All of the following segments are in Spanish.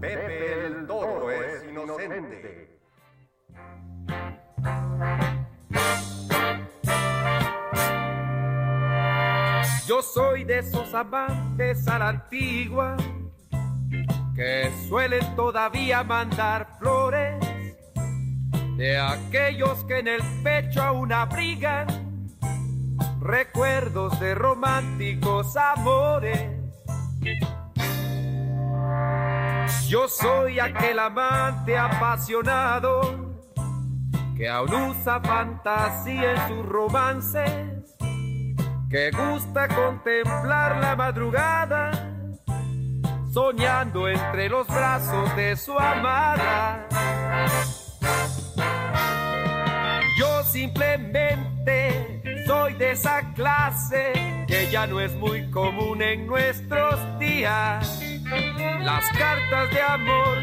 Pepe el Toro es inocente. Yo soy de esos amantes a la antigua que suelen todavía mandar flores, de aquellos que en el pecho aún abrigan recuerdos de románticos amores. Yo soy aquel amante apasionado que aún usa fantasía en sus romances que gusta contemplar la madrugada, soñando entre los brazos de su amada. Yo simplemente soy de esa clase que ya no es muy común en nuestros días. Las cartas de amor,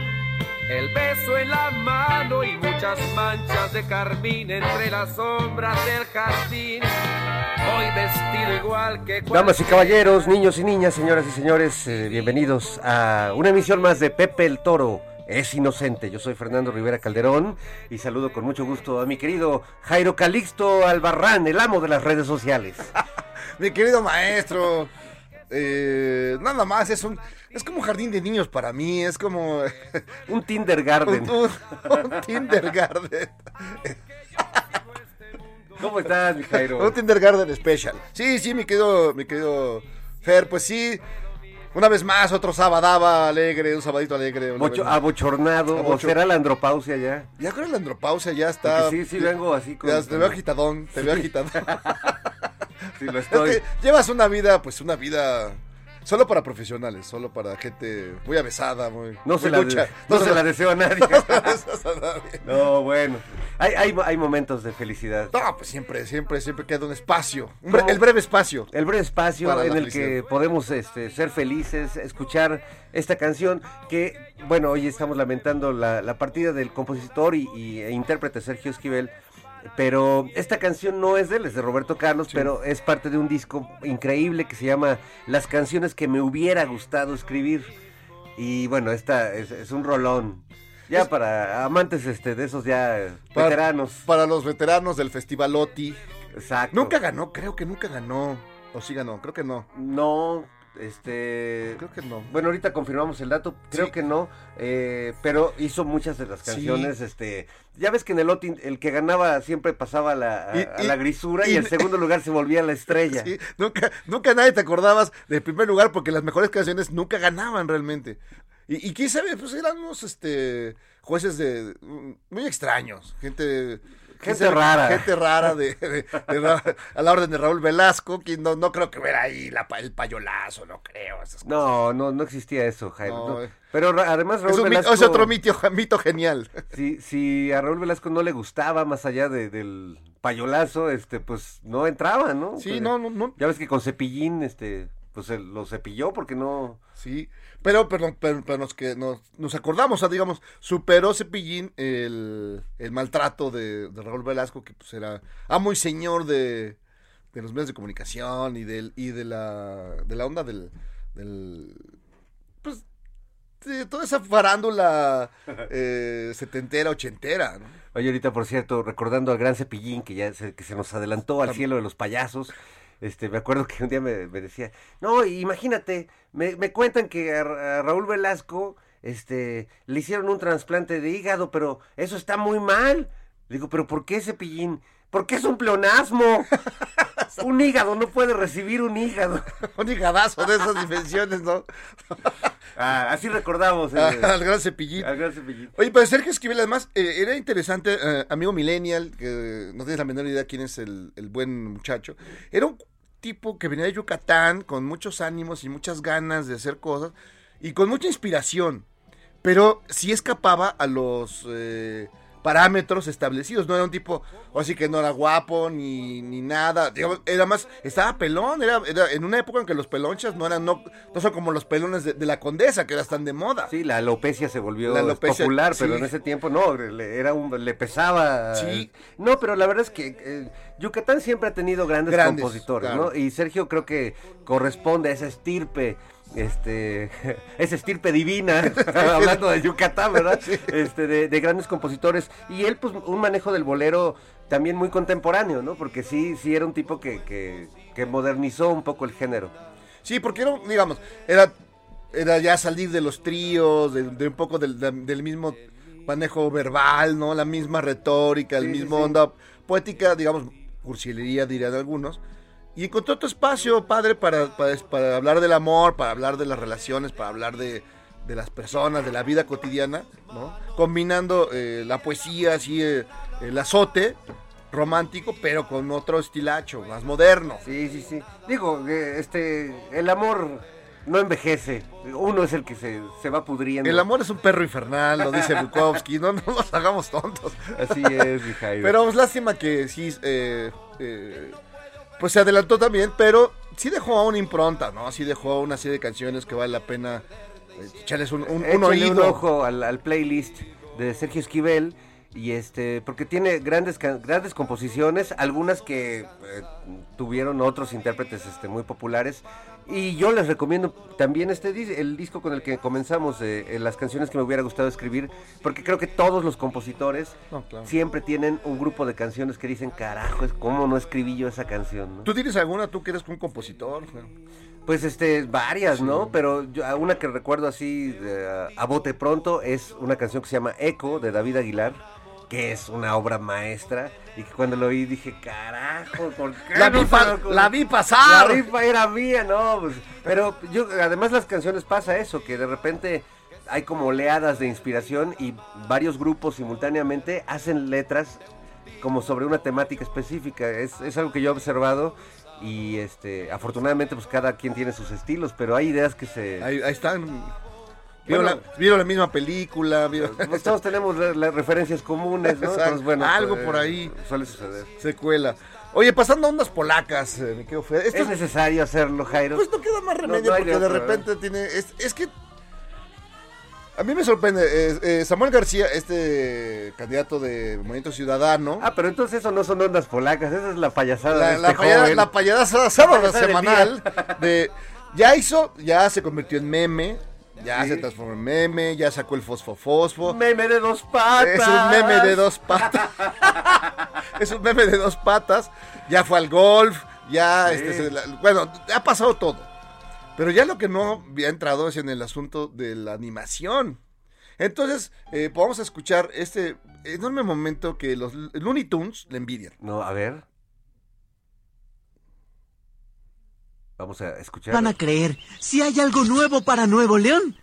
el beso en la mano y muchas manchas de carmín entre las sombras del jardín. Hoy vestido igual que Damas y caballeros, niños y niñas, señoras y señores, eh, bienvenidos a una emisión más de Pepe el Toro. Es inocente. Yo soy Fernando Rivera Calderón y saludo con mucho gusto a mi querido Jairo Calixto Albarrán, el amo de las redes sociales. Mi querido maestro, eh, nada más, es un es como un jardín de niños para mí, es como un Tindergarten. un, un, un Tindergarten. ¿Cómo estás, mi Jairo? Un Tindergarten Special. Sí, sí, mi querido, mi querido Fer, pues sí. Una vez más, otro sabadaba alegre, un sabadito alegre. Bocho, abochornado, Abochor... ¿o será la andropausia ya? Ya creo que la andropausia ya está. Porque sí, sí, vengo así con... Ya, te veo agitadón, te sí. veo agitadón. sí, lo estoy. Es que llevas una vida, pues una vida Solo para profesionales, solo para gente muy avesada, muy. No, se, la, lucha. no, no se, la deseo a nadie. No, bueno. Hay, hay, hay, momentos de felicidad. No, pues siempre, siempre, siempre queda un espacio. Un bre el breve espacio. El breve espacio en el que podemos este, ser felices, escuchar esta canción que, bueno, hoy estamos lamentando la, la partida del compositor y, y e intérprete Sergio Esquivel pero esta canción no es de él, es de Roberto Carlos, sí. pero es parte de un disco increíble que se llama Las canciones que me hubiera gustado escribir. Y bueno, esta es, es un rolón. Ya es, para amantes este de esos ya para, veteranos. Para los veteranos del Festival OTI. Exacto. Nunca ganó, creo que nunca ganó. O sí ganó, creo que no. No, este. Creo que no. Bueno, ahorita confirmamos el dato. Creo sí. que no. Eh, pero hizo muchas de las canciones. Sí. Este. Ya ves que en el OTI el que ganaba siempre pasaba a la, a, y, a la grisura y, y, el segundo lugar se volvía la estrella. Sí, nunca, nunca nadie te acordabas del primer lugar porque las mejores canciones nunca ganaban realmente. Y, y quién sabe, pues eran unos este, jueces de muy extraños, gente Gente rara. Gente rara de, de, de, de, a la orden de Raúl Velasco, que no, no creo que hubiera ahí la, el payolazo, no creo. Esas no, no, no existía eso, Jaime. No, no. Pero además Raúl es un, Velasco... Es otro mito, mito genial. Si, si a Raúl Velasco no le gustaba más allá de, del payolazo, este, pues no entraba, ¿no? Sí, pues, no, no, no. Ya ves que con Cepillín, este, pues él lo cepilló porque no... Sí, pero, perdón, pero, pero nos, que nos, nos acordamos, o sea, digamos, superó Cepillín el, el maltrato de, de, Raúl Velasco, que pues era amo y señor de, de los medios de comunicación y, del, y de, la, de la onda del, del pues, de toda esa farándula eh, setentera, ochentera, ¿no? Oye, ahorita, por cierto, recordando al gran Cepillín, que ya se, que se nos adelantó al cielo de los payasos, este, me acuerdo que un día me, me decía, no, imagínate, me, me cuentan que a, a Raúl Velasco, este, le hicieron un trasplante de hígado, pero eso está muy mal. Digo, pero ¿por qué ese pillín? Porque es un pleonasmo. un hígado no puede recibir un hígado. un hígadazo de esas dimensiones, ¿no? Ah, así recordamos. eh, al gran cepillín. al gran cepillín. Oye, pero Sergio Esquivel, además, eh, era interesante, eh, amigo millennial, que no tienes la menor idea quién es el, el buen muchacho. Era un tipo que venía de Yucatán con muchos ánimos y muchas ganas de hacer cosas y con mucha inspiración, pero sí escapaba a los eh, parámetros establecidos. No era un tipo, o así que no era guapo ni, ni nada. digamos, era más, estaba pelón. Era, era en una época en que los pelonchas no eran, no, no son como los pelones de, de la condesa, que eran tan de moda. Sí, la alopecia se volvió alopecia, popular, pero sí. en ese tiempo no, le, era un, le pesaba. Sí. No, pero la verdad es que eh, Yucatán siempre ha tenido grandes, Grandes, compositores, claro. ¿no? Y Sergio creo que corresponde a esa estirpe. Este, esa estirpe divina, hablando de Yucatán, ¿verdad? Este, de, de grandes compositores. Y él, pues, un manejo del bolero también muy contemporáneo, ¿no? Porque sí, sí era un tipo que, que, que modernizó un poco el género. Sí, porque era, digamos, era, era ya salir de los tríos, de, de un poco del, del mismo manejo verbal, ¿no? La misma retórica, el Sí, sí, mismo sí. onda poética, digamos, cursilería dirían algunos. Y encontró otro espacio, padre, para, para, para hablar del amor, para hablar de las relaciones, para hablar de, de las personas, de la vida cotidiana, ¿no? Combinando eh, la poesía, así, eh, el azote romántico, pero con otro estilacho, más moderno. Sí, sí, sí. Digo, que, este, el amor no envejece. Uno es el que se, se va pudriendo. El amor es un perro infernal, lo dice Bukowski, no, no nos hagamos tontos. Así es, mi Jairo. Pero es lástima que sí, eh, eh, pues se adelantó también, pero sí dejó una impronta, ¿no? Sí dejó una serie de canciones que vale la pena eh, echarles un, un, un oído. ojo al, al playlist de Sergio Esquivel. Y este, porque tiene grandes, grandes composiciones, algunas que eh, tuvieron otros intérpretes este, muy populares. Y yo les recomiendo también este el disco con el que comenzamos, eh, eh, las canciones que me hubiera gustado escribir, porque creo que todos los compositores No, claro. siempre tienen un grupo de canciones que dicen, carajo, cómo no escribí yo esa canción. ¿no? ¿Tú tienes alguna, tú que eres un compositor? Pues este, varias, ¿no? Pero yo, una que recuerdo así eh, a bote pronto es una canción que se llama Eco de David Aguilar, que es una obra maestra y que cuando lo oí dije, carajo, ¿por qué? La no vi, pa- me ocurrió?" la vi pasar. La vi era mía, no, pues, pero yo, además las canciones pasa eso, que de repente hay como oleadas de inspiración y varios grupos simultáneamente hacen letras como sobre una temática específica. Es, es algo que yo he observado y este afortunadamente pues cada quien tiene sus estilos, pero hay ideas que se... Ahí, ahí están. Vieron, Bueno. la, vieron la misma película, vieron Pues todos tenemos re- las referencias comunes, ¿no? Exacto. Entonces, bueno, Algo pues, por ahí. Suele suceder. secuela. Oye, pasando a ondas polacas, eh, me quedo feo. Esto ¿Es necesario hacerlo, Jairo? Pues no queda más remedio no porque de repente tiene. Es, es que. A mí me sorprende. eh, eh, Samuel García, este candidato de Movimiento Ciudadano. Ah, pero entonces eso no son ondas polacas, esa es la payasada la, de la, este payada- joven. la payasada sábado payasada semanal de ya hizo, ya se convirtió en meme, ya Sí. se transformó en meme, ya sacó el fosfo fosfo. Meme de dos patas. Es un meme de dos patas. es un meme de dos patas. Ya fue al golf. Ya, Sí. este, se la- bueno, ha pasado todo. Pero ya lo que no había entrado es en el asunto de la animación. Entonces, eh, vamos a escuchar este enorme momento que los Looney Tunes le envidian. No, a ver. Vamos a escuchar. Van a creer si hay algo nuevo para Nuevo León.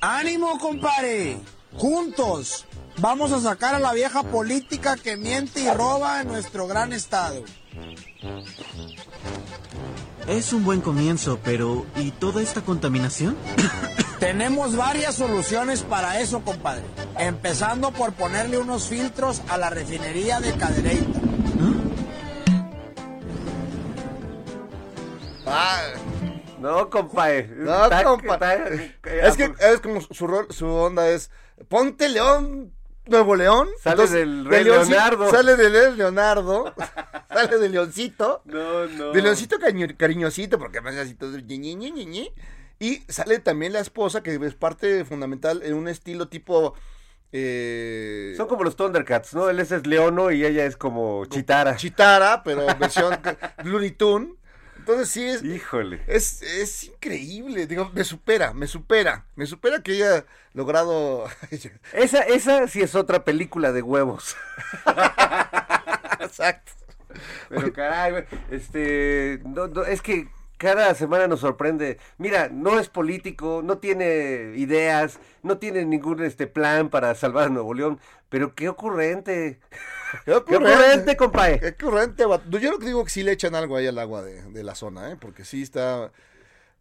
¡Ánimo, compadre! Juntos vamos a sacar a la vieja política que miente y roba en nuestro gran estado. Es un buen comienzo, pero ¿y toda esta contaminación? Tenemos varias soluciones para eso, compadre. Empezando por ponerle unos filtros a la refinería de Cadereyta. Ah, No, compadre. no, Está- compa. está- Es que es como su, rol- su onda es ponte León, Nuevo León. Sale del Rey Leonardo. Sale del Leonardo. sale de Leoncito. No, no. De Leoncito cariñosito, porque además así todo. ñe, ñe, ñe. Y sale también la esposa, que es parte fundamental en un estilo tipo Eh, Son como los Thundercats, ¿no? Él ese es Leono y ella es como Chitara. Chitara, pero versión Looney Tunes. Entonces sí es. Híjole. Es, es increíble. Digo, me supera, me supera. Me supera que haya logrado. Esa, esa sí es otra película de huevos. Exacto. Pero caray, este, no, no, es que cada semana nos sorprende. Mira, no es político, no tiene ideas, no tiene ningún este plan para salvar a Nuevo León, pero qué ocurrente. Qué ocurrente, compadre. Qué ocurrente. Yo creo que digo que sí le echan algo ahí al agua de, de la zona, ¿eh? Porque sí está.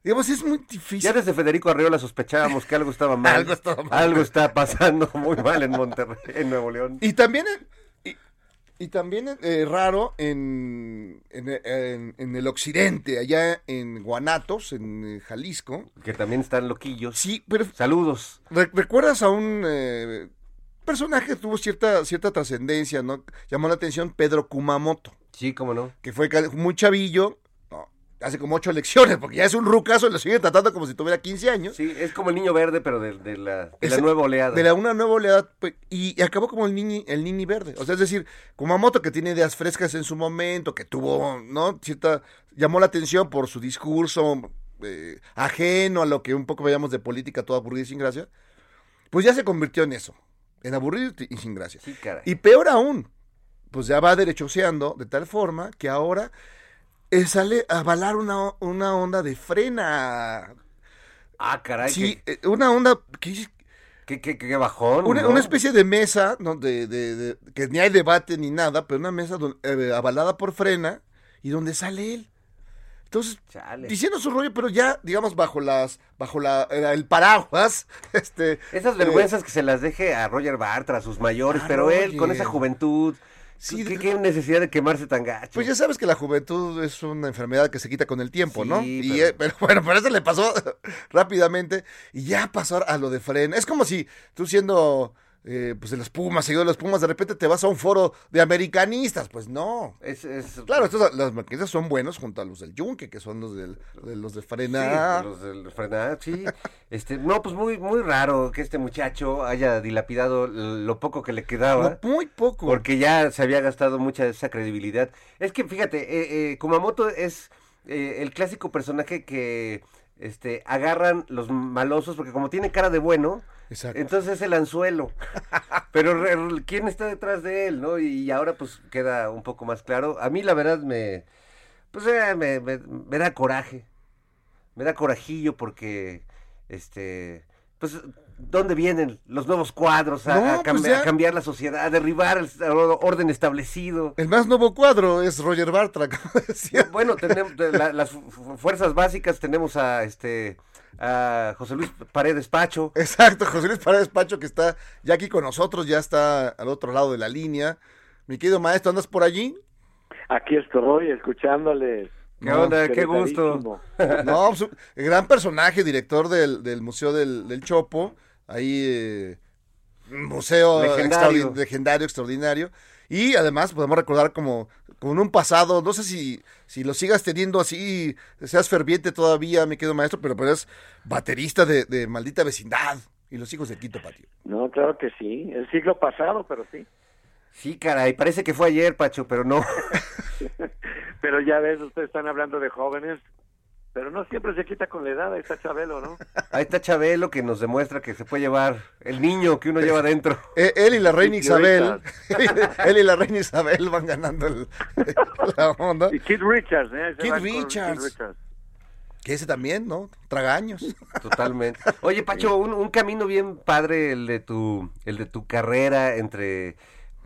Digamos, es muy difícil. Ya desde Federico Arreola sospechábamos que algo estaba mal. Algo estaba mal. Algo está pasando muy mal en Monterrey, en Nuevo León. Y también, y, también eh, raro en, en, en- en el occidente, allá en Guanatos, en eh, Jalisco. Que también están loquillos. Sí, pero Saludos. re- ¿recuerdas a un eh, personaje que tuvo cierta, cierta trascendencia, ¿no? Llamó la atención Pedro Kumamoto, Sí, cómo no. que fue muy chavillo, hace como ocho elecciones, porque ya es un rucazo y lo siguen tratando como si tuviera 15 años. Sí, es como el niño verde, pero de, de la, de la nueva oleada. De la una nueva oleada, pues, y, y acabó como el nini, el nini verde. O sea, es decir, Kumamoto que tiene ideas frescas en su momento, que tuvo, ¿no? Cierta, llamó la atención por su discurso eh, ajeno a lo que un poco veíamos de política toda aburrida y sin gracia, pues ya se convirtió en eso, en aburrido y sin gracia. Sí. Y peor aún, pues ya va derechoseando de tal forma que ahora eh, sale a avalar una, una onda de frena. Ah, caray. Sí, eh, una onda que qué, qué- qué bajón. una, ¿no? una especie de mesa ¿no? de, de- de- que ni hay debate ni nada, pero una mesa don- eh, avalada por frena y donde sale él. Entonces, Chale. diciendo su rollo, pero ya, digamos, bajo las, bajo la, el paraguas, este. Esas eh, vergüenzas que se las deje a Roger Bartra, a sus mayores, pero él con esa juventud. Sí, ¿Qué, qué necesidad de quemarse tan gacho? Pues ya sabes que la juventud es una enfermedad que se quita con el tiempo, Sí, ¿no? Y, pero- eh, pero bueno, pero eso le pasó rápidamente y ya pasó a lo de frena. Es como si tú siendo eh, pues de los Pumas, seguido de los Pumas, de repente te vas a un foro de americanistas. Pues no. Es, es- Claro, estos, los americanistas son buenos junto a los del Yunque, que son los del, de los de Sí, frena. los del frenar, sí. Este, no, pues muy, muy raro que este muchacho haya dilapidado lo poco que le quedaba. No, muy poco. Porque ya se había gastado mucha de esa credibilidad. Es que fíjate, eh, eh, Kumamoto es eh, el clásico personaje que este, agarran los malosos, porque como tiene cara de bueno, Exacto. entonces es el anzuelo. Pero ¿quién está detrás de él, no? Y ahora pues queda un poco más claro. A mí la verdad me, pues eh, me, me- me da coraje. Me da corajillo porque, este, pues, ¿dónde vienen los nuevos cuadros a, No, a cam- pues a cambiar la sociedad, a derribar el orden establecido? El más nuevo cuadro es Roger Bartra, como decía. Bueno, tenemos la- las fu- fu- fuerzas básicas, tenemos a este a José Luis Paredes Pacho. Exacto, José Luis Paredes Pacho, que está ya aquí con nosotros, ya está al otro lado de la línea. Mi querido maestro, ¿andas por allí? Aquí estoy escuchándoles. ¿Qué onda? Qué gusto. No, pues, gran personaje, director del, del Museo del, del Chopo, ahí eh, un museo Legendario. extraordi- legendario, extraordinario. Y además podemos recordar como con un pasado, no sé si, si lo sigas teniendo así, seas ferviente todavía, mi querido maestro, pero, pero eres baterista de, de Maldita Vecindad y los hijos de Quito Patio. No, claro que sí. El siglo pasado, pero sí. Sí, caray, parece que fue ayer, Pacho, pero no. Pero ya ves, ustedes están hablando de jóvenes. Pero no siempre se quita con la edad. Ahí está Chabelo, ¿no? Ahí está Chabelo que nos demuestra que se puede llevar el niño que uno lleva dentro. Eh, él y la reina Y Isabel, él y la reina Isabel van ganando el- la onda. Y Kid Richards, ¿eh? Kid Richards. Que ese también, ¿no? Tragaños. Totalmente. Oye, Pacho, un, un camino bien padre el de tu, el de tu carrera entre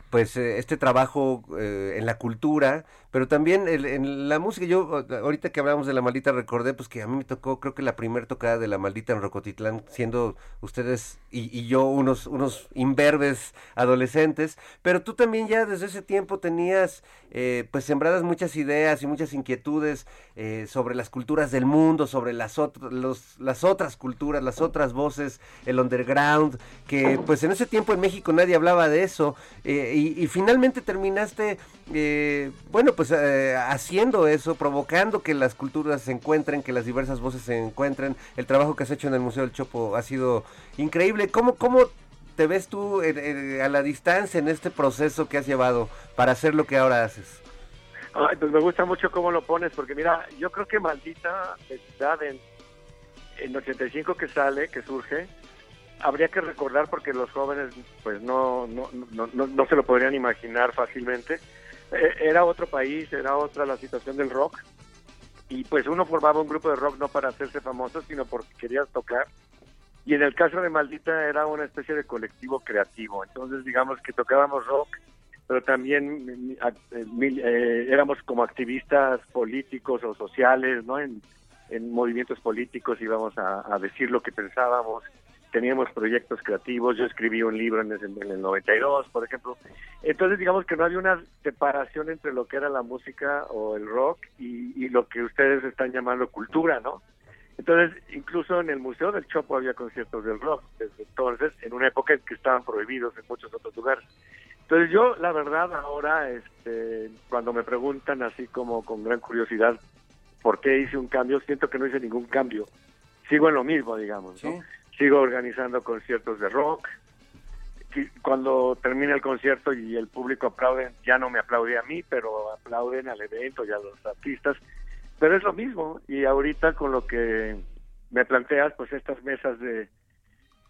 pues eh, este trabajo eh, en la cultura, pero también el- en la música. Yo ahorita que hablamos de la maldita recordé pues que a mí me tocó creo que la primera tocada de la maldita en Rocotitlán, siendo ustedes y, yo unos unos imberbes adolescentes, pero tú también ya desde ese tiempo tenías eh, pues sembradas muchas ideas y muchas inquietudes eh, sobre las culturas del mundo, sobre las, ot- los, las otras culturas, las otras voces, el underground, que pues en ese tiempo en México nadie hablaba de eso, eh, y, y finalmente terminaste, eh, bueno, pues eh, haciendo eso, provocando que las culturas se encuentren, que las diversas voces se encuentren. El trabajo que has hecho en el Museo del Chopo ha sido increíble. ¿Cómo, cómo te ves tú a la distancia en este proceso que has llevado para hacer lo que ahora haces? Pues me gusta mucho cómo lo pones, porque mira, yo creo que maldita necesidad en, en 85 que sale, que surge, habría que recordar porque los jóvenes pues no, no, no, no se lo podrían imaginar fácilmente. Eh, era otro país, era otra la situación del rock y pues uno formaba un grupo de rock no para hacerse famoso, sino porque quería tocar. Y en el caso de Maldita era una especie de colectivo creativo. Entonces digamos que tocábamos rock, pero también eh, eh, éramos como activistas políticos o sociales, ¿no? En, en movimientos políticos íbamos a decir lo que pensábamos teníamos proyectos creativos, yo escribí un libro en el, 92, por ejemplo. Entonces, digamos que no había una separación entre lo que era la música o el rock y, lo que ustedes están llamando cultura, ¿no? Entonces, incluso en el Museo del Chopo había conciertos del rock, desde entonces, en una época en que estaban prohibidos en muchos otros lugares. Entonces, yo, la verdad, ahora, este, cuando me preguntan así como con gran curiosidad por qué hice un cambio, siento que no hice ningún cambio. Sigo en lo mismo, digamos, ¿no? Sigo organizando conciertos de rock. Cuando termina el concierto y el público aplaude, ya no me aplaude a mí, pero aplauden al evento y a los artistas. Pero es lo mismo. Y ahorita con lo que me planteas, pues estas mesas de,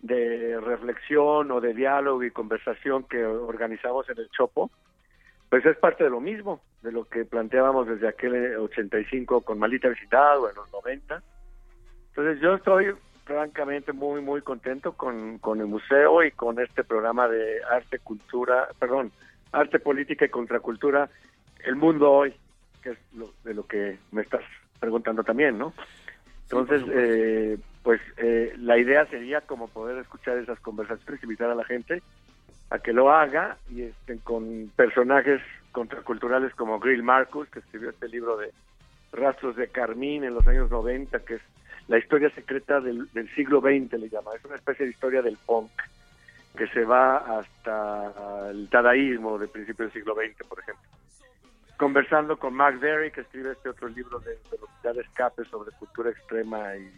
de reflexión o de diálogo y conversación que organizamos en el Chopo, pues es parte de lo mismo, de lo que planteábamos desde aquel 85 con Malita Vecindad o en los 90. Entonces yo estoy francamente muy, muy contento con, con el museo y con este programa de arte, cultura, perdón, arte, política y contracultura, el mundo hoy, que es lo, de lo que me estás preguntando también, ¿no? Entonces, eh, pues eh, la idea sería como poder escuchar esas conversaciones, invitar a la gente a que lo haga y este, con personajes contraculturales como Grill Marcus, que escribió este libro de Rastros de Carmín en los años 90, que es la historia secreta del, siglo XX, le llama. Es una especie de historia del punk que se va hasta el dadaísmo del principio del siglo XX, por ejemplo. Conversando con Mark Berry, que escribe este otro libro de velocidad de escape sobre cultura extrema y,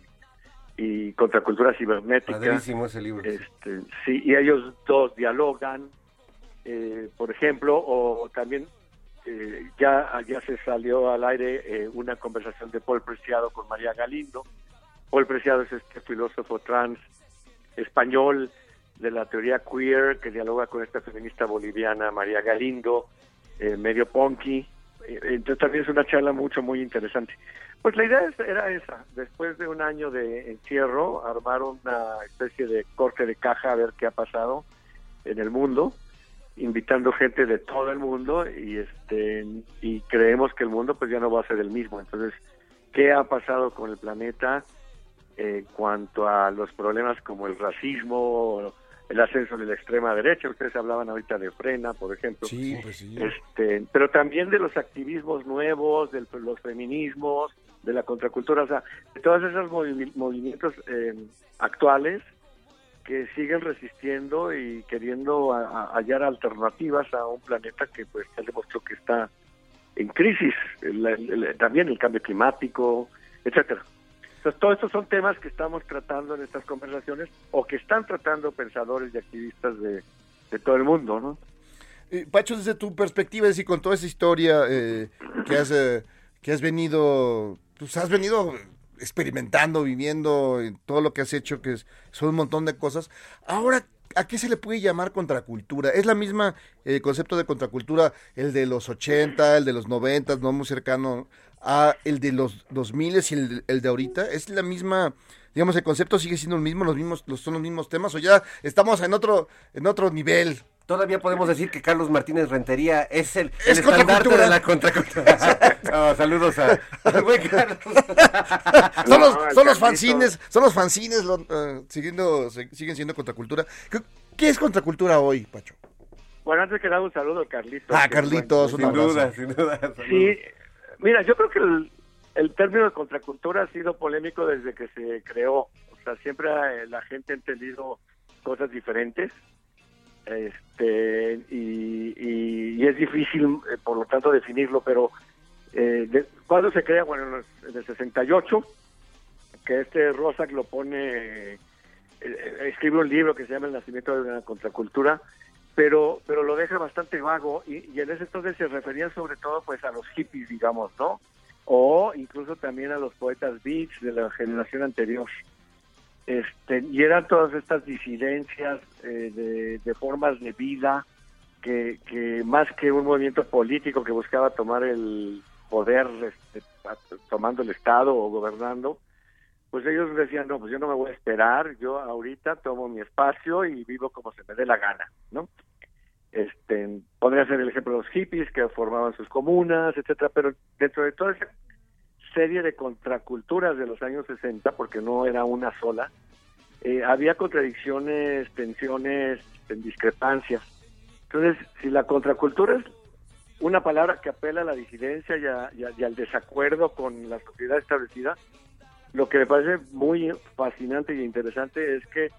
y contracultura cibernética. Padrísimo ese libro. Este, sí, y ellos dos dialogan, eh, por ejemplo, o también eh, ya, ya se salió al aire eh, una conversación de Paul Preciado con María Galindo, Paul Preciado es este filósofo trans español de la teoría queer que dialoga con esta feminista boliviana María Galindo, eh, medio punky. Eh, entonces también es una charla mucho, muy interesante. Pues la idea era esa, después de un año de encierro, armar una especie de corte de caja a ver qué ha pasado en el mundo, invitando gente de todo el mundo y este y creemos que el mundo pues ya no va a ser el mismo. Entonces, ¿qué ha pasado con el planeta? En cuanto a los problemas como el racismo, el ascenso de la extrema derecha. Ustedes hablaban ahorita de Frena, por ejemplo. Sí, pues sí. Este, pero también de los activismos nuevos, de los feminismos, de la contracultura, o sea, de todos esos movimientos eh, actuales que siguen resistiendo y queriendo hallar alternativas a un planeta que pues ya demostró que está en crisis, también el cambio climático, etcétera. Entonces, todos estos son temas que estamos tratando en estas conversaciones o que están tratando pensadores y activistas de, todo el mundo, ¿no? Eh, Pacho, desde tu perspectiva, es decir, con toda esa historia eh, que, has, eh, que has venido, pues has venido experimentando, viviendo, todo lo que has hecho, que son un montón de cosas. Ahora, ¿a qué se le puede llamar contracultura? ¿Es la misma el concepto de contracultura, el de los 80, el de los 90, no muy cercano a el de los 2000 y el, el de ahorita? ¿Es la misma, digamos, el concepto sigue siendo el mismo, los mismos, los, son los mismos temas o ya estamos en otro, en otro nivel? Todavía podemos decir que Carlos Martínez Rentería es el, estandarte de la contracultura. saludos a, Carlos. son, los, son los fanzines, son los fanzines uh, siguiendo, siguen siendo contracultura. ¿Qué, es contracultura hoy, Pacho? Bueno, antes que nada un saludo a Carlitos. Ah, Carlitos, sin duda, sin duda. Sí, Mira, yo creo que el, término de contracultura ha sido polémico desde que se creó. O sea, siempre eh, la gente ha entendido cosas diferentes. Este, y, es difícil, eh, por lo tanto, definirlo, pero eh, ¿cuándo se crea? Bueno, en, el 68, que este Rosak lo pone eh, escribe un libro que se llama El nacimiento de una contracultura, pero pero lo deja bastante vago y, y en ese entonces se refería sobre todo pues a los hippies, digamos, ¿no? O incluso también a los poetas beats de la generación anterior. Este, y eran todas estas disidencias eh, de, formas de vida que, que más que un movimiento político que buscaba tomar el poder este, tomando el Estado o gobernando, pues ellos decían, no, pues yo no me voy a esperar, yo ahorita tomo mi espacio y vivo como se me dé la gana, ¿no? Este, podría ser el ejemplo de los hippies que formaban sus comunas, etcétera, pero dentro de toda esa serie de contraculturas de los años 60, porque no era una sola, eh, había contradicciones, tensiones, discrepancias. Entonces, si la contracultura es una palabra que apela a la disidencia y, a- y a- y al desacuerdo con la sociedad establecida, lo que me parece muy fascinante y interesante es que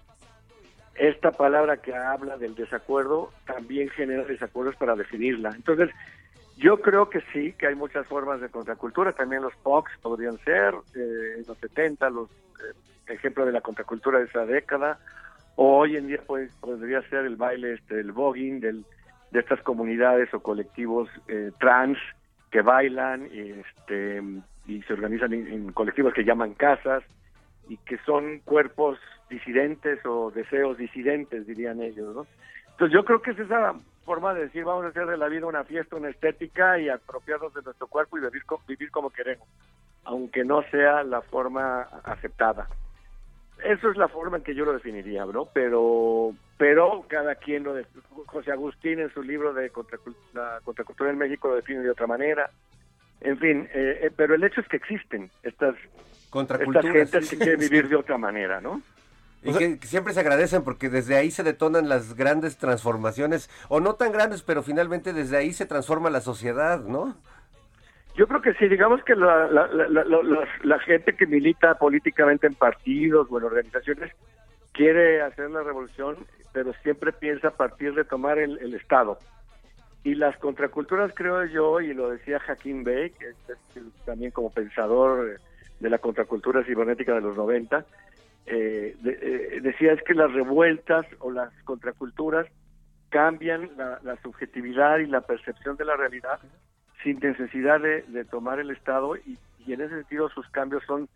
esta palabra que habla del desacuerdo también genera desacuerdos para definirla. Entonces, yo creo que sí, que hay muchas formas de contracultura, también los POCs podrían ser, eh, en los 70, los eh, ejemplos de la contracultura de esa década, o hoy en día pues, podría ser el baile, este, el voguing del, de estas comunidades o colectivos eh, trans que bailan y, este, y se organizan en colectivos que llaman casas y que son cuerpos disidentes o deseos disidentes, dirían ellos, ¿no? Entonces yo creo que es esa forma de decir vamos a hacer de la vida una fiesta, una estética y apropiarnos de nuestro cuerpo y vivir, vivir como queremos, aunque no sea la forma aceptada. Eso es la forma en que yo lo definiría, ¿no? Pero, pero cada quien lo... de- José Agustín en su libro de Contracul- la contracultura en México lo define de otra manera. En fin, eh, eh, pero el hecho es que existen estas, estas Contraculturas, gentes sí, sí. vivir de otra manera, ¿no? Y que, que siempre se agradecen porque desde ahí se detonan las grandes transformaciones, o no tan grandes, pero finalmente desde ahí se transforma la sociedad, ¿no? Yo creo que sí, digamos que la, la, la, la- la- la- la gente que milita políticamente en partidos o en organizaciones quiere hacer la revolución, pero siempre piensa a partir de tomar el, el Estado. Y las contraculturas, creo yo, y lo decía Hakim Bey, que es, es también como pensador eh, de la contracultura cibernética de los 90, eh, eh, decía es que las revueltas o las contraculturas cambian la, la subjetividad y la percepción de la realidad sin necesidad de, de tomar el Estado y, y en ese sentido sus cambios son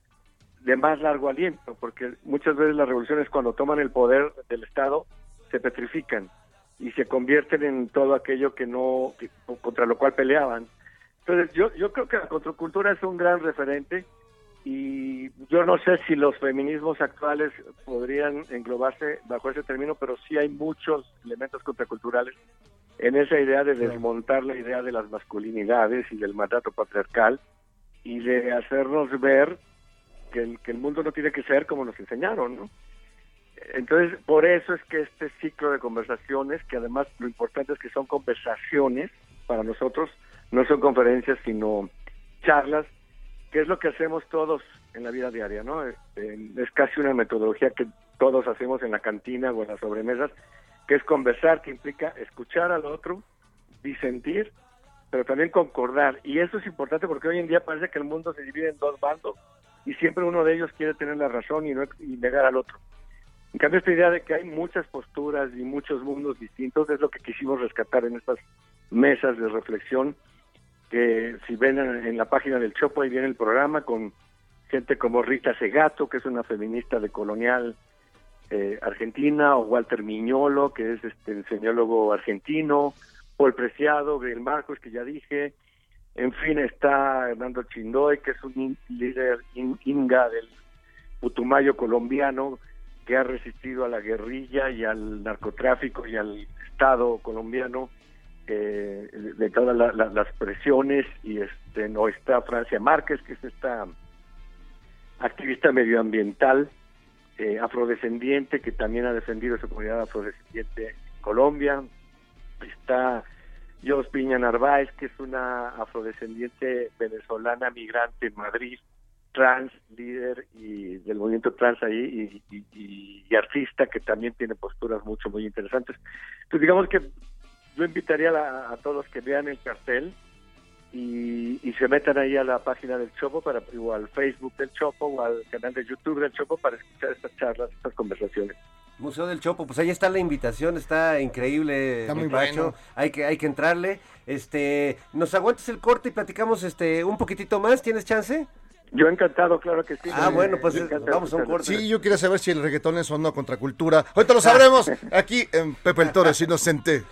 de más largo aliento, porque muchas veces las revoluciones cuando toman el poder del Estado se petrifican y se convierten en todo aquello que no que- contra lo cual peleaban. Entonces yo yo creo que la contracultura es un gran referente y yo no sé si los feminismos actuales podrían englobarse bajo ese término, pero sí hay muchos elementos contraculturales en esa idea de desmontar la idea de las masculinidades y del mandato patriarcal y de hacernos ver que el, que el mundo no tiene que ser como nos enseñaron, ¿no? Entonces, por eso es que este ciclo de conversaciones, que además lo importante es que son conversaciones para nosotros, no son conferencias, sino charlas, que es lo que hacemos todos en la vida diaria, ¿no? Este, es casi una metodología que todos hacemos en la cantina o en las sobremesas, que es conversar, que implica escuchar al otro, disentir, pero también concordar. Y eso es importante porque hoy en día parece que el mundo se divide en dos bandos y siempre uno de ellos quiere tener la razón y, no, y negar al otro. En cambio, esta idea de que hay muchas posturas y muchos mundos distintos es lo que quisimos rescatar en estas mesas de reflexión, que si ven en, la página del Chopo, ahí viene el programa con gente como Rita Segato, que es una feminista de colonial eh, argentina, o Walter Miñolo, que es este el argentino, Paul Preciado, Gabriel Marcos, que ya dije, en fin, está Hernando Chindoy, que es un líder in- inga del Putumayo colombiano, que ha resistido a la guerrilla y al narcotráfico y al Estado colombiano eh, de todas la- la- las presiones y este no está Francia Márquez que es esta activista medioambiental eh, afrodescendiente que también ha defendido su comunidad afrodescendiente en Colombia está Jos Piña Narváez que es una afrodescendiente venezolana migrante en Madrid trans, líder y del movimiento trans ahí y, y- y- y artista que también tiene posturas mucho muy interesantes. Entonces digamos que yo invitaría a, la- a todos que vean el cartel y, y se metan ahí a la página del Chopo para, o al Facebook del Chopo o al canal de YouTube del Chopo para escuchar estas charlas, estas conversaciones. Museo del Chopo, pues ahí está la invitación, está increíble, Está muy bueno. Hay que, hay que entrarle. Este, nos aguantes el corte y platicamos este un poquitito más, ¿tienes chance? Yo encantado, claro que sí. Ah, Me- bueno, pues encanta vamos a un corte. Sí, yo quería saber si el reggaetón es o no contracultura. Ahorita lo sabremos aquí en Pepe el Toro es inocente.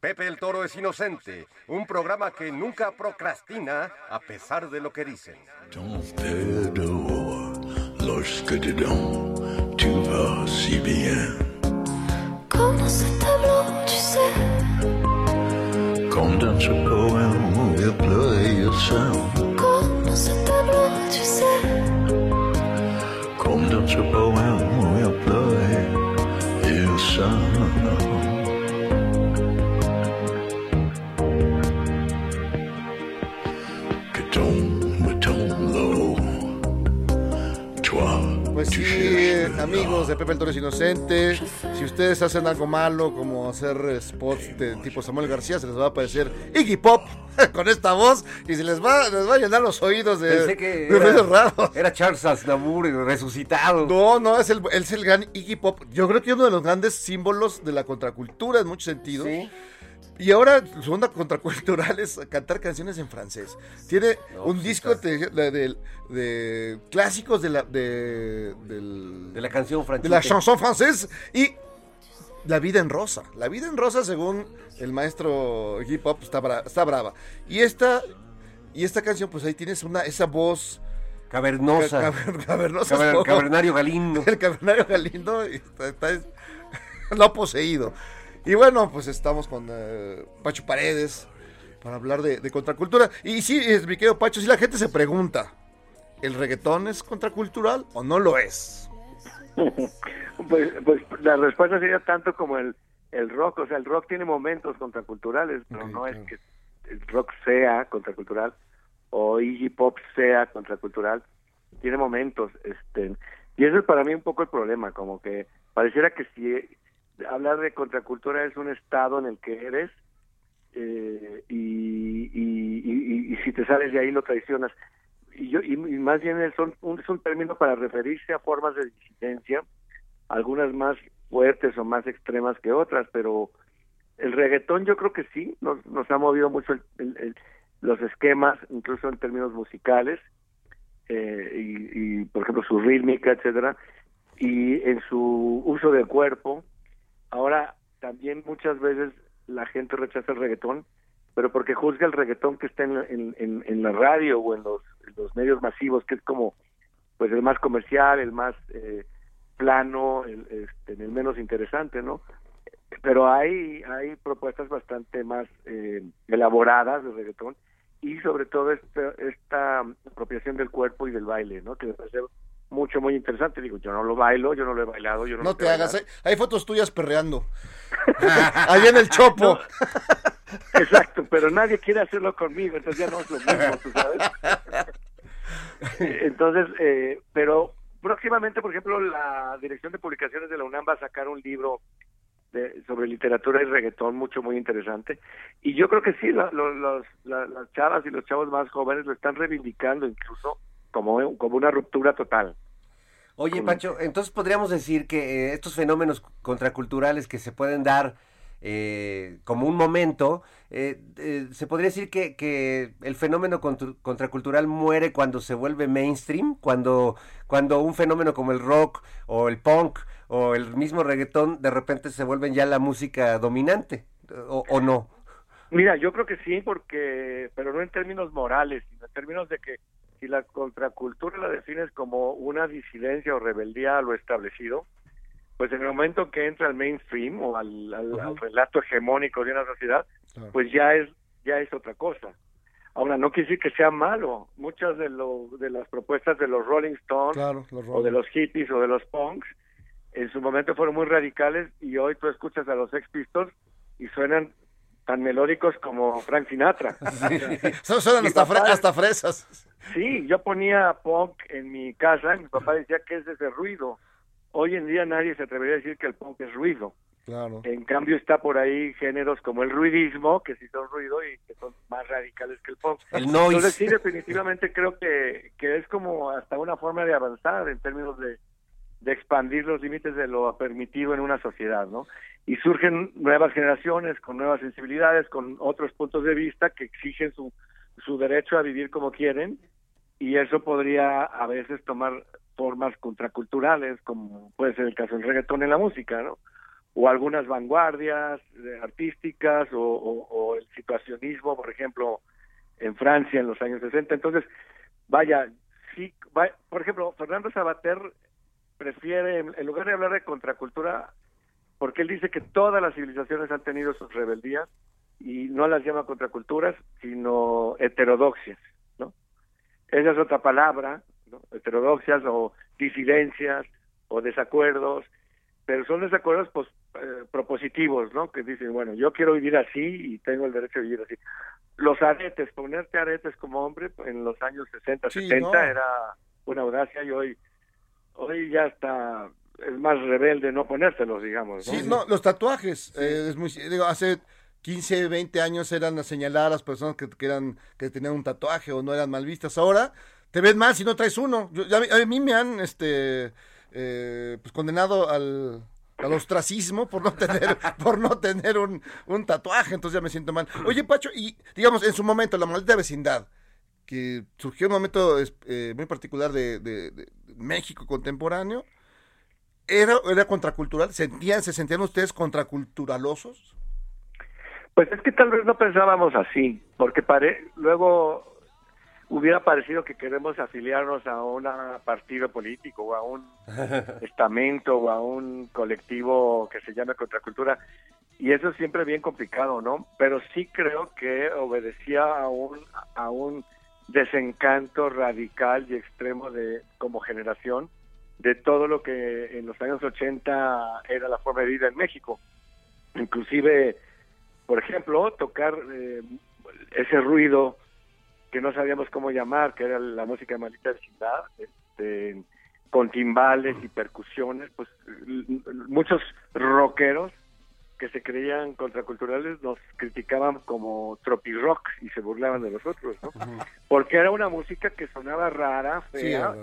Pepe el Toro es inocente, un programa que nunca procrastina a pesar de lo que dicen. Lorsque dedans tu vas si bien. Comme ce tableau, tu sais, Comme dans ce poème où il pleut et sound. comme ce tableau, tu sais, Comme dans ce poème où il amigos de Pepe el Toro es Inocente, si ustedes hacen algo malo como hacer spots de tipo Samuel García, se les va a aparecer Iggy Pop con esta voz y se les va, les va a llenar los oídos de, Pensé que de ruidos era, raros. era Charles Aznavour resucitado. No, no, es el, es el gran Iggy Pop. Yo creo que es uno de los grandes símbolos de la contracultura en muchos sentidos. Sí. Y ahora su onda contracultural es cantar canciones en francés. Tiene No, un pues disco está. de, de- de- de clásicos de la, de, del- De la canción de francesa. la chanson francés y La vida en rosa. La vida en rosa, según el maestro hip hop, está, bra- está brava. Y esta, y esta canción, pues ahí tienes una, esa voz Cavernosa. ca- caver- cavernosa. poco. Cavernario Galindo. El cavernario Galindo y está, está- lo ha poseído. Y bueno, pues estamos con eh, Pacho Paredes para hablar de, de contracultura. Y sí, es mi querido Pacho, si la gente se pregunta, ¿el reggaetón es contracultural o no lo es? Pues, pues la respuesta sería tanto como el, el rock, o sea, el rock tiene momentos contraculturales, pero no es que el rock sea contracultural o Iggy Pop sea contracultural, tiene momentos, este, y eso es para mí un poco el problema, como que pareciera que si hablar de contracultura es un estado en el que eres eh, y, y, si te sales de ahí lo traicionas. Y, yo, y, más bien es un, es un término para referirse a formas de disidencia, algunas más fuertes o más extremas que otras, pero el reggaetón yo creo que sí, nos, nos ha movido mucho el- los esquemas, incluso en términos musicales, eh, y, y, por ejemplo su rítmica, etcétera, y en su uso del cuerpo. Ahora también muchas veces la gente rechaza el reggaetón, pero porque juzga el reggaetón que está en, en, la radio o en los, en los medios masivos, que es como pues el más comercial, el más eh, plano, el, este, el menos interesante, ¿no? Pero hay hay propuestas bastante más eh, elaboradas de reggaetón y sobre todo esta, esta apropiación del cuerpo y del baile, ¿no? Que me parece mucho, muy interesante. Digo, yo no lo bailo, yo no lo he bailado, yo no, No te hagas, hay, hay fotos tuyas perreando. Ahí en el chopo. Exacto, pero nadie quiere hacerlo conmigo, entonces ya no es lo mismo, ¿tú sabes? Entonces, eh, pero próximamente, por ejemplo, la Dirección de Publicaciones de la UNAM va a sacar un libro de, sobre literatura y reggaetón mucho, muy interesante. Y yo creo que sí, la- lo- los, la- las chavas y los chavos más jóvenes lo están reivindicando incluso como, como una ruptura total. Oye, Pacho, entonces podríamos decir que eh, estos fenómenos contraculturales que se pueden dar eh, como un momento, eh, eh, se podría decir que, que el fenómeno contr- contracultural muere cuando se vuelve mainstream, cuando, cuando un fenómeno como el rock o el punk o el mismo reggaetón de repente se vuelven ya la música dominante, o, o no. Mira, yo creo que sí, porque, pero no en términos morales, sino en términos de que si la contracultura la defines como una disidencia o rebeldía a lo establecido, pues en el momento que entra al mainstream o al, al- al relato hegemónico de una sociedad, Claro. pues ya es ya es otra cosa. Ahora, no quiere decir que sea malo. Muchas de, lo, de las propuestas de los Rolling Stones Claro, los o de los hippies o de los punks en su momento fueron muy radicales y hoy tú escuchas a los Sex Pistols y suenan tan melódicos como Frank Sinatra. Son- Suenan Mi hasta, fre- hasta fresas. Sí, yo ponía punk en mi casa y mi papá decía que es ese ruido. Hoy en día nadie se atrevería a decir que el punk es ruido. Claro. En cambio está por ahí géneros como el ruidismo, que sí son ruido y que son más radicales que el punk. El noise. Entonces sí, definitivamente creo que, que es como hasta una forma de avanzar en términos de, de expandir los límites de lo permitido en una sociedad, ¿no? Y surgen nuevas generaciones con nuevas sensibilidades, con otros puntos de vista que exigen su, su derecho a vivir como quieren y eso podría a veces tomar formas contraculturales, como puede ser el caso del reggaetón en la música, ¿no? O algunas vanguardias eh, artísticas o, el situacionismo, por ejemplo, en Francia en los años 60. Entonces, vaya, sí, va- por ejemplo, Fernando Sabater prefiere, en lugar de hablar de contracultura, porque él dice que todas las civilizaciones han tenido sus rebeldías y no las llama contraculturas, sino heterodoxias, ¿no? Esa es otra palabra, ¿no? Heterodoxias o disidencias o desacuerdos, pero son desacuerdos pues, eh, propositivos, ¿no? Que dicen, bueno, yo quiero vivir así y tengo el derecho de vivir así. Los aretes, ponerte aretes como hombre en los años 60, Sí, 70 no. era una audacia y hoy hoy ya está es más rebelde no ponérselos, digamos, ¿no? Sí, no, los tatuajes. eh, es muy, digo, hace 15, 20 años eran a señalar a las personas que, que eran que tenían un tatuaje o no eran mal vistas. Ahora te ves mal si no traes uno. Yo- ya- a mí me han este eh, pues condenado al al ostracismo por no tener por no tener un, un tatuaje, entonces ya me siento mal. Oye, Pacho, y digamos en su momento la maldita vecindad que surgió en un momento eh, muy particular de, de- de México contemporáneo, ¿era, era contracultural? ¿Sentían, ¿Se sentían ustedes contraculturalosos? Pues es que tal vez no pensábamos así, porque pare... luego hubiera parecido que queremos afiliarnos a un partido político o a un estamento o a un colectivo que se llame contracultura y eso es siempre bien complicado, ¿no? Pero sí creo que obedecía a un a un desencanto radical y extremo de como generación de todo lo que en los años 80 era la forma de vida en México. Inclusive, por ejemplo, tocar eh, ese ruido que no sabíamos cómo llamar, que era la música de maldita vecindad, este, con timbales y percusiones, pues muchos rockeros que se creían contraculturales nos criticaban como tropirock y se burlaban de nosotros, ¿no? Porque era una música que sonaba rara, Sí, fea. era-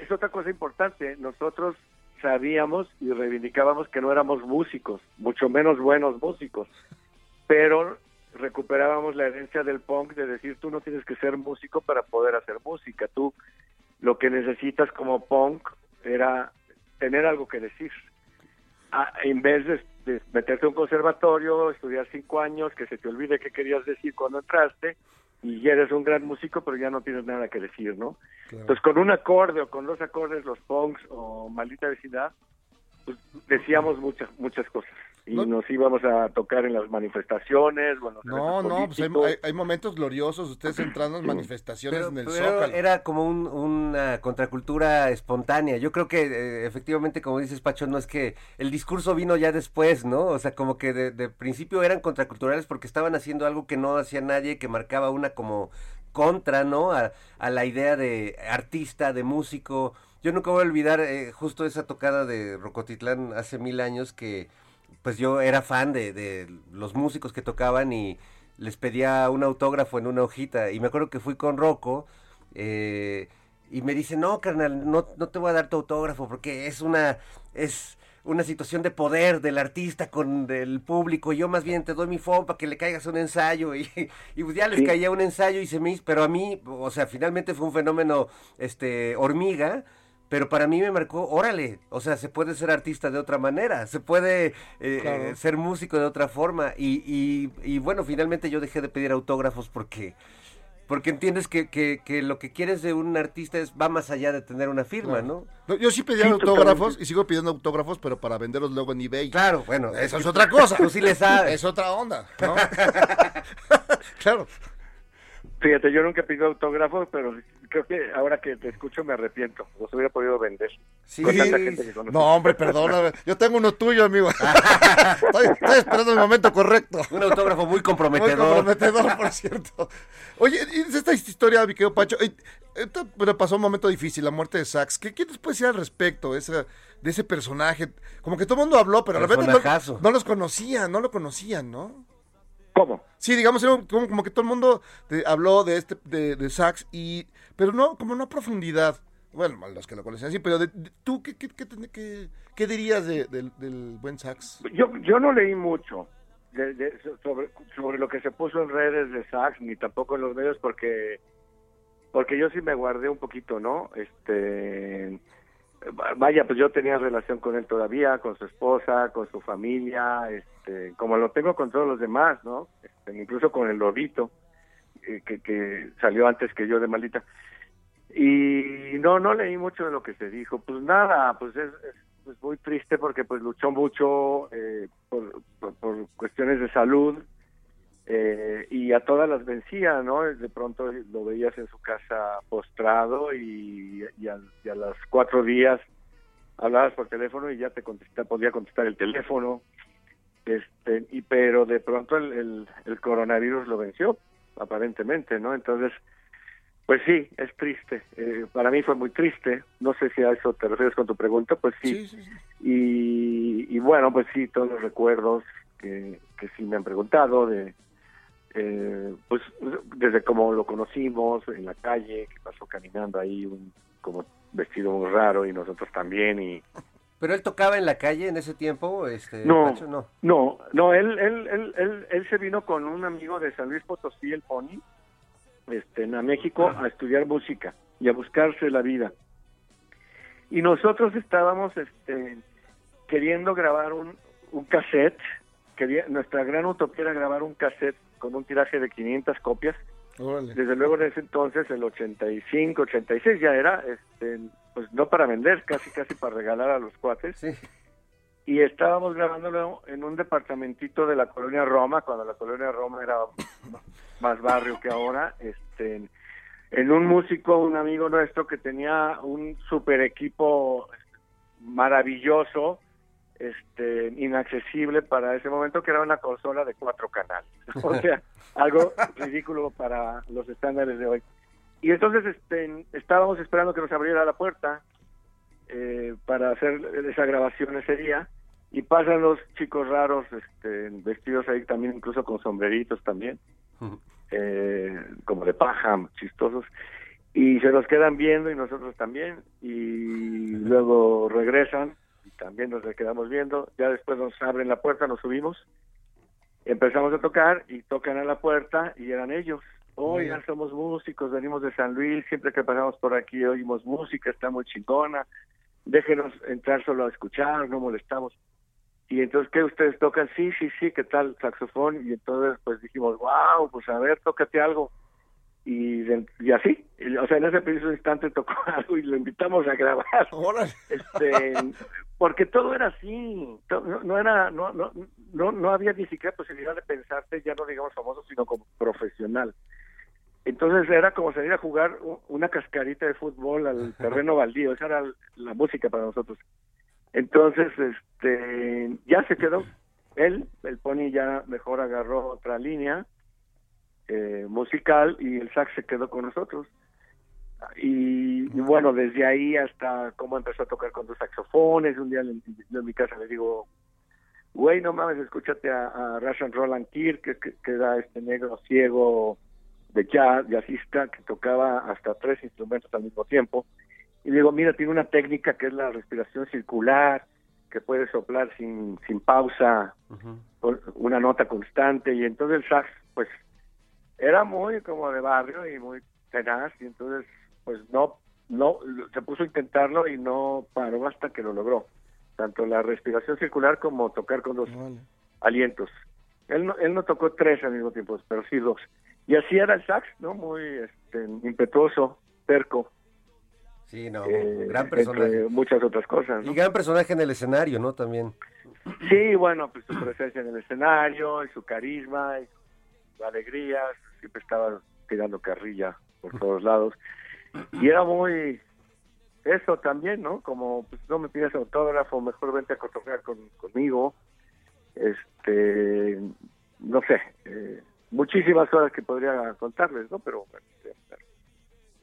es otra cosa importante. Nosotros sabíamos y reivindicábamos que no éramos músicos, mucho menos buenos músicos, pero recuperábamos la herencia del punk de decir tú no tienes que ser músico para poder hacer música, tú lo que necesitas como punk era tener algo que decir. En vez de, de meterte a un conservatorio, estudiar cinco años, que se te olvide qué querías decir cuando entraste, y ya eres un gran músico, pero ya no tienes nada que decir, ¿no? Entonces, con un acorde o con dos acordes, los punks o maldita vecindad, pues decíamos muchas muchas cosas. Y nos íbamos a tocar en las manifestaciones, bueno, No, no, pues hay, hay- hay momentos gloriosos, ustedes entrando en manifestaciones Pero, en el pero Zócalo. era como un- una contracultura espontánea. Yo creo que eh, efectivamente, como dices Pacho, no es que el discurso vino ya después, ¿no? O sea, como que de, de principio eran contraculturales porque estaban haciendo algo que no hacía nadie, que marcaba una como contra, ¿no? A, a la idea de artista, de músico. Yo nunca voy a olvidar eh, justo esa tocada de Rocotitlán hace mil años que pues yo era fan de, de los músicos que tocaban y les pedía un autógrafo en una hojita. Y me acuerdo que fui con Rocco eh, y me dice, no, carnal, no, no te voy a dar tu autógrafo porque es una, es una situación de poder del artista con el público. Yo más bien te doy mi phone para que le caigas un ensayo. Y, y pues ya les Sí. caía un ensayo y se me hizo, pero a mí, o sea, finalmente fue un fenómeno este hormiga. Pero para mí me marcó, órale, o sea, se puede ser artista de otra manera, se puede eh, Claro. eh, ser músico de otra forma. Y, y, y bueno, finalmente yo dejé de pedir autógrafos porque porque entiendes que, que, que lo que quieres de un artista es va más allá de tener una firma, Claro. ¿no? No, yo sí pedía Sí, autógrafos totalmente. y sigo pidiendo autógrafos, pero para venderlos luego en eBay. Claro, bueno, Eso es otra cosa. tú sí le sabes. Es otra onda, ¿no? claro. Fíjate, yo nunca he pedido autógrafos, pero creo que ahora que te escucho me arrepiento. Los hubiera podido vender. Sí. Con tanta gente que. No, hombre, perdóname. Yo tengo uno tuyo, amigo. estoy, estoy esperando el momento correcto. Un autógrafo muy Muy comprometedor. comprometedor, por cierto. Oye, esta historia, mi querido Pacho, esta- bueno, pasó un momento difícil, la muerte de Sax. ¿Qué, qué nos decir al respecto esa- de ese personaje? Como que todo el mundo habló, pero a la vez no, los conocían, no lo conocían, ¿no? ¿Cómo? Sí, digamos, como, como que todo el mundo de- habló de este de, de Sax, y, pero no, como no profundidad. Bueno, los que lo conocían, sí, pero de- de- tú, ¿qué, qué, qué, dirías de- del, buen Sax? Yo, yo no leí mucho sobre, sobre lo que se puso en redes de Sax, ni tampoco en los medios, porque porque yo sí me guardé un poquito, ¿no? Este, va- vaya, pues yo tenía relación con él todavía, con su esposa, con su familia, este, como lo tengo con todos los demás, ¿no? Este, incluso con el lobito, que, que salió antes que yo de maldita. Y no, no leí mucho de lo que se dijo. Pues nada, pues es, es, pues muy triste porque pues luchó mucho eh, por, por, cuestiones de salud eh, y a todas las vencía, ¿no? De pronto lo veías en su casa postrado y, y, a, y a los cuatro días hablabas por teléfono y ya te contesta, podía contestar el teléfono. Este, y pero de pronto el, el, el coronavirus lo venció, aparentemente, ¿no? Entonces, pues sí, es triste. Eh, para mí fue muy triste. No sé si a eso te refieres con tu pregunta, pues sí. Y, y bueno, pues sí, todos los recuerdos que, que sí me han preguntado de, eh, pues desde cómo lo conocimos en la calle, que pasó caminando ahí un como vestido muy raro y nosotros también y Pero él tocaba en la calle en ese tiempo, este, no, no. no, no, él, él, él, él, él se vino con un amigo de San Luis Potosí, el Pony, este, a México a estudiar música y a buscarse la vida. Y nosotros estábamos este, queriendo grabar un, un cassette, quería, nuestra gran utopía era grabar un cassette con un tiraje de 500 copias. Órale. Desde luego en ese entonces, el 85, 86 ya era, este, pues no para vender, casi casi para regalar a los cuates. Y estábamos grabándolo en un departamentito de la colonia Roma, cuando la colonia Roma era más barrio que ahora, este, en, en un músico, un amigo nuestro que tenía un super equipo maravilloso, este, inaccesible para ese momento, que era una consola de cuatro canales. O sea, algo ridículo para los estándares de hoy. Y entonces este, estábamos esperando que nos abriera la puerta eh, para hacer esa grabación ese día. Y pasan los chicos raros este, vestidos ahí también, incluso con sombreritos también, eh, como de paja, chistosos, y se nos quedan viendo y nosotros también, y luego regresan y también nos quedamos viendo, ya después nos abren la puerta, nos subimos, empezamos a tocar y tocan a la puerta y eran ellos. Oigan, somos músicos, venimos de San Luis, siempre que pasamos por aquí oímos música, está muy chingona, déjenos entrar solo a escuchar, no molestamos. Y entonces, ¿qué ustedes tocan? Sí, sí, sí, ¿qué tal? Saxofón. Y entonces, pues dijimos, wow, pues a ver, tócate algo. Y, de- y así, y, o sea, en ese preciso instante tocó algo y lo invitamos a grabar. Este, porque todo era así, no, no era, no, no, no, no había ni siquiera posibilidad de pensarte, ya no digamos famoso, sino como profesional. Entonces era como salir a jugar una cascarita de fútbol al terreno baldío, esa era la música para nosotros. Entonces, este, ya se quedó. Él, el Pony ya mejor agarró otra línea eh, musical y el sax se quedó con nosotros. Y, y bueno, desde ahí hasta cómo empezó a tocar con dos saxofones. Un día yo en mi casa le digo, güey, no mames, escúchate a, a Russian Roland Kirk, que, que, que era este negro ciego de jazz, jazzista, que tocaba hasta tres instrumentos al mismo tiempo. Y digo, mira, tiene una técnica que es la respiración circular, que puede soplar sin, sin pausa, una nota constante. Y entonces el sax, pues, era muy como de barrio y muy tenaz. Y entonces, pues, no, no, se puso a intentarlo y no paró hasta que lo logró. Tanto la respiración circular como tocar con dos alientos. Él no, él no tocó tres al mismo tiempo, pero sí dos. Y así era el sax, ¿no? Muy este, impetuoso, terco. Sí, no, eh, gran personaje. entre muchas otras cosas, ¿no? Y gran personaje en el escenario, ¿no? También. Sí, bueno, pues su presencia en el escenario, y su carisma, y su alegría, siempre estaba tirando carrilla por todos lados. y era muy eso también, ¿no? Como pues, no me pides autógrafo, mejor vente a cotorrear con, conmigo. Este, no sé, eh, muchísimas cosas que podría contarles, ¿no? Pero bueno,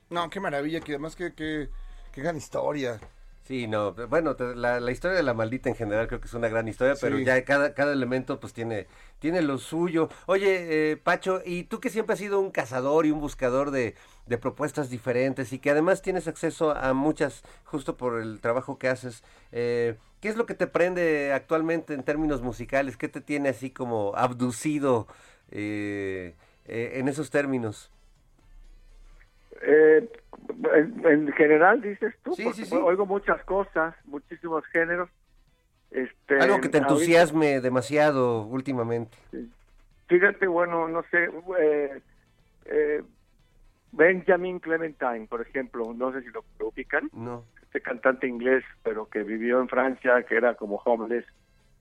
No, qué maravilla, que además que, que, que gran historia. Sí, no, bueno, te- la, la historia de la maldita en general creo que es una gran historia, pero ya cada, cada elemento pues tiene, tiene lo suyo. Oye, eh, Pacho, y tú que siempre has sido un cazador y un buscador de, de propuestas diferentes y que además tienes acceso a muchas justo por el trabajo que haces, eh, ¿qué es lo que te prende actualmente en términos musicales? ¿Qué te tiene así como abducido eh, eh, en esos términos? Eh, en, en general dices tú, Sí, porque sí, sí. oigo muchas cosas, muchísimos géneros. Este, Algo que te ahorita- entusiasme demasiado últimamente. Fíjate, bueno, no sé, eh, eh, Benjamin Clementine, por ejemplo, no sé si lo, lo ubican, No. este cantante inglés, pero que vivió en Francia, que era como homeless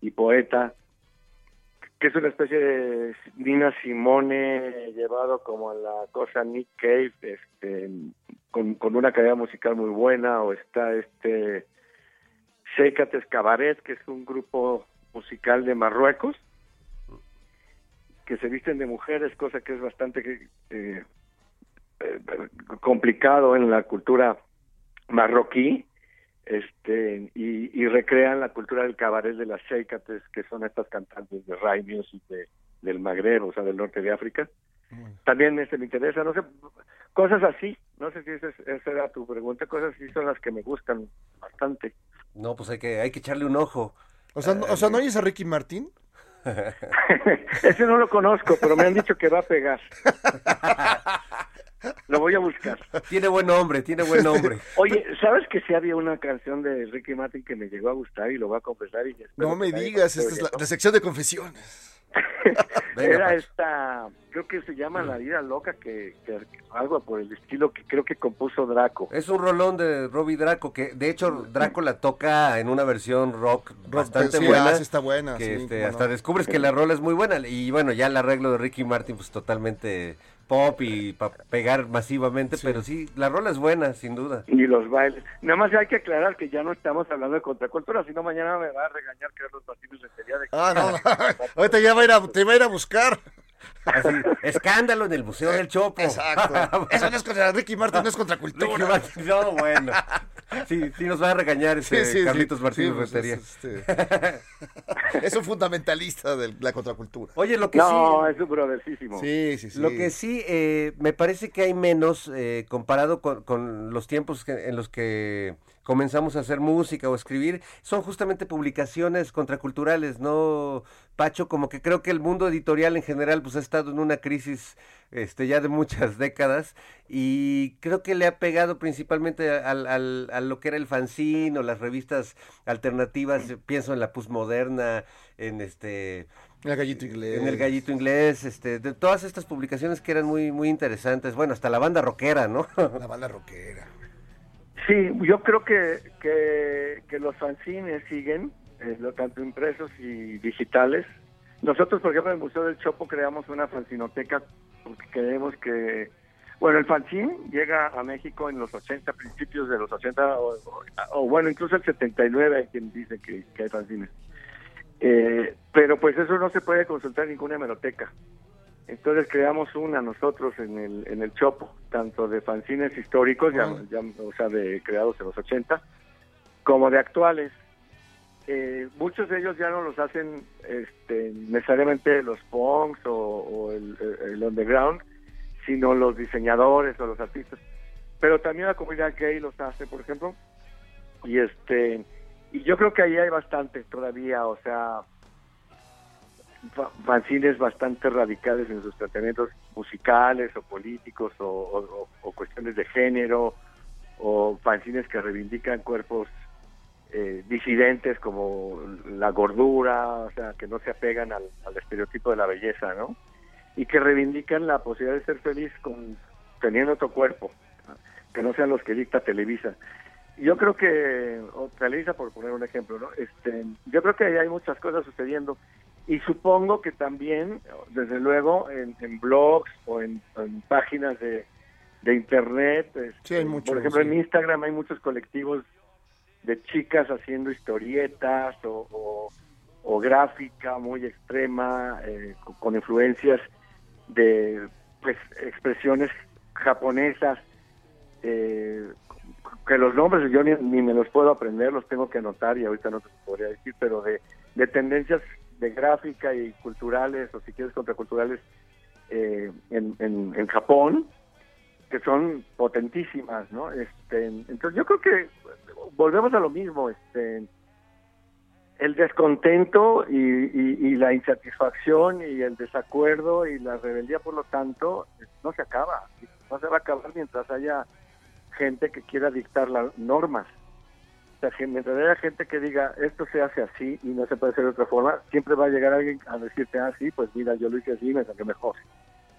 y poeta, que es una especie de Nina Simone llevado como a la cosa Nick Cave, este, con, con una calidad musical muy buena, o está este Secates Cabaret, que es un grupo musical de Marruecos, que se visten de mujeres, cosa que es bastante eh, eh, complicado en la cultura marroquí, este y, y recrean la cultura del cabaret de las Sheikates, que son estas cantantes de Rai Music de, del Magreb, o sea, del norte de África. También este me interesa, no sé, cosas así, no sé si esa, es- esa era tu pregunta, cosas así son las que me gustan bastante. No, pues hay que, hay que echarle un ojo. O sea, no, o sea, ¿no oyes a Ricky Martín? Ese no lo conozco, pero me han dicho que va a pegar. Lo voy a buscar. Tiene buen nombre, tiene buen nombre. Oye, ¿sabes que sí había una canción de Ricky Martin que me llegó a gustar y lo voy a confesar? Y No me digas, esta es la, la sección de confesiones. Era esta, creo que se llama La vida loca, que, que algo por el estilo que creo que compuso Draco. Es un rolón de Robbie Draco, que de hecho Draco la toca en una versión rock, bastante sí, buena. sí está buena, Que sí, este, hasta no. descubres que la rola es muy buena. Y bueno, ya el arreglo de Ricky Martin, pues totalmente pop y para pegar masivamente. Pero sí, la rola es buena, sin duda. Y los bailes. Nada más hay que aclarar que ya no estamos hablando de contracultura, sino mañana me va a regañar que los patines de sería de... Ah, no. Ahorita ya va a ir a, te va a ir a buscar. Así, escándalo en el Museo del Chopo. Exacto. Eso no es contra Ricky Martin, no es contra Ricky cultura. Martin, no, bueno. Sí, sí nos va a regañar este Sí, sí. Carlitos Sí, Martínez pues, Rentería. es, este, es un fundamentalista de la contracultura. Oye, lo que No, sí... es un brothersísimo. Sí, sí, sí. Lo que sí, eh, me parece que hay menos eh, comparado con, con los tiempos que- en los que comenzamos a hacer música o escribir, son justamente publicaciones contraculturales, ¿no, Pacho? Como que creo que el mundo editorial en general pues ha estado en una crisis este, ya de muchas décadas y creo que le ha pegado principalmente al, al- a lo que era el fanzine o las revistas alternativas, pienso en la postmoderna, en este El gallito inglés. en el gallito inglés, este, de todas estas publicaciones que eran muy, muy interesantes. Bueno, hasta la banda rockera, ¿no? La banda rockera. Sí, yo creo que, que, los fanzines siguen, eh, tanto impresos y digitales. Nosotros, por ejemplo, en el Museo del Chopo creamos una fanzinoteca porque creemos que, bueno, el fanzine llega a México en los 80, principios de los 80, o, bueno, incluso el 79 hay quien dice que, que hay fanzines. Eh, pero pues eso no se puede consultar en ninguna hemeroteca. Entonces creamos una nosotros en el, en el Chopo, tanto de fanzines históricos, ya, ya, o sea, de creados en los 80, como de actuales. Eh, muchos de ellos ya no los hacen este, necesariamente los punks o, o el, el underground, sino los diseñadores o los artistas. Pero también la comunidad gay los hace, por ejemplo. Y este y yo creo que ahí hay bastante todavía, o sea, fanzines bastante radicales en sus tratamientos musicales o políticos o, cuestiones de género o fanzines que reivindican cuerpos eh, disidentes como la gordura, o sea, que no se apegan al, al estereotipo de la belleza, ¿no? Y que reivindican la posibilidad de ser feliz con teniendo otro cuerpo, que no sean los que dicta Televisa. Yo creo que, o Televisa por poner un ejemplo, ¿no? Este, yo creo que ahí hay muchas cosas sucediendo y supongo que también, desde luego, en, en blogs o en, en páginas de, de internet. Sí, hay este, Por ejemplo, sí. en Instagram hay muchos colectivos de chicas haciendo historietas o, o- o gráfica muy extrema, eh, con, con influencias de pues, expresiones japonesas, eh, que los nombres yo ni, ni me los puedo aprender, los tengo que anotar y ahorita no te podría decir, pero de, de tendencias de gráfica y culturales, o si quieres contraculturales, eh, en, en, Japón, que son potentísimas, ¿no? Este, entonces yo creo que volvemos a lo mismo, este, el descontento y- y la insatisfacción y el desacuerdo y la rebeldía, por lo tanto, no se acaba, no se va a acabar mientras haya gente que quiera dictar las normas. Sea, que mientras haya gente que diga esto se hace así y no se puede hacer de otra forma, siempre va a llegar alguien a decirte, ah, sí, pues mira, yo lo hice así y me salió mejor.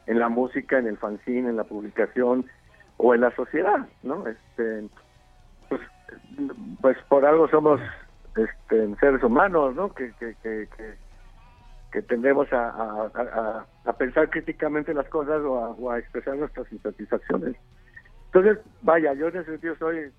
En la música, en el fanzine, en la publicación o en la sociedad, ¿no? Este, pues, pues por algo somos este, seres humanos, ¿no? Que, que, que, tendemos a, a, a- a pensar críticamente las cosas o a, o a expresar nuestras insatisfacciones. Entonces, vaya, yo en ese sentido soy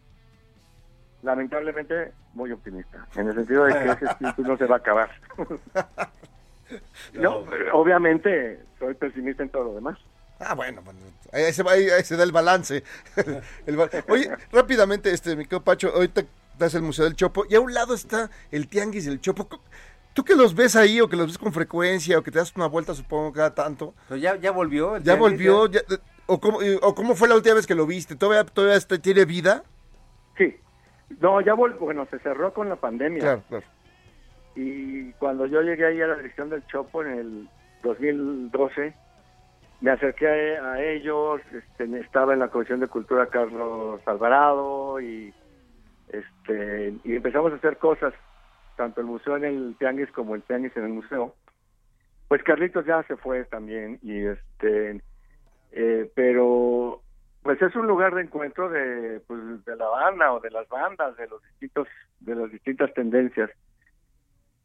lamentablemente muy optimista, en el sentido de que ese espíritu no se va a acabar. no, obviamente soy pesimista en todo lo demás. Ah, bueno, bueno, ahí se, va- ahí- ahí se da el balance. El ba- Oye, rápidamente, este, mi querido Pacho, ahorita estás el Museo del Chopo y a un lado está el Tianguis del Chopo. ¿Tú que los ves ahí o que los ves con frecuencia o que te das una vuelta, supongo, cada tanto? Pero ya, ya volvió. el ¿Ya tianguis, volvió? Ya- o, cómo, ¿O cómo fue la última vez que lo viste? ¿Todavía, todavía tiene vida? Sí. No, ya vol bueno, se cerró con la pandemia. Claro, claro. Y cuando yo llegué ahí a la dirección del Chopo en el 2012, me acerqué a, a ellos, este, estaba en la Comisión de Cultura Carlos Alvarado y este y empezamos a hacer cosas, tanto el museo en el Tianguis como el Tianguis en el museo. Pues Carlitos ya se fue también y este eh, pero pues es un lugar de encuentro de pues, de la banda o de las bandas de los distintos de las distintas tendencias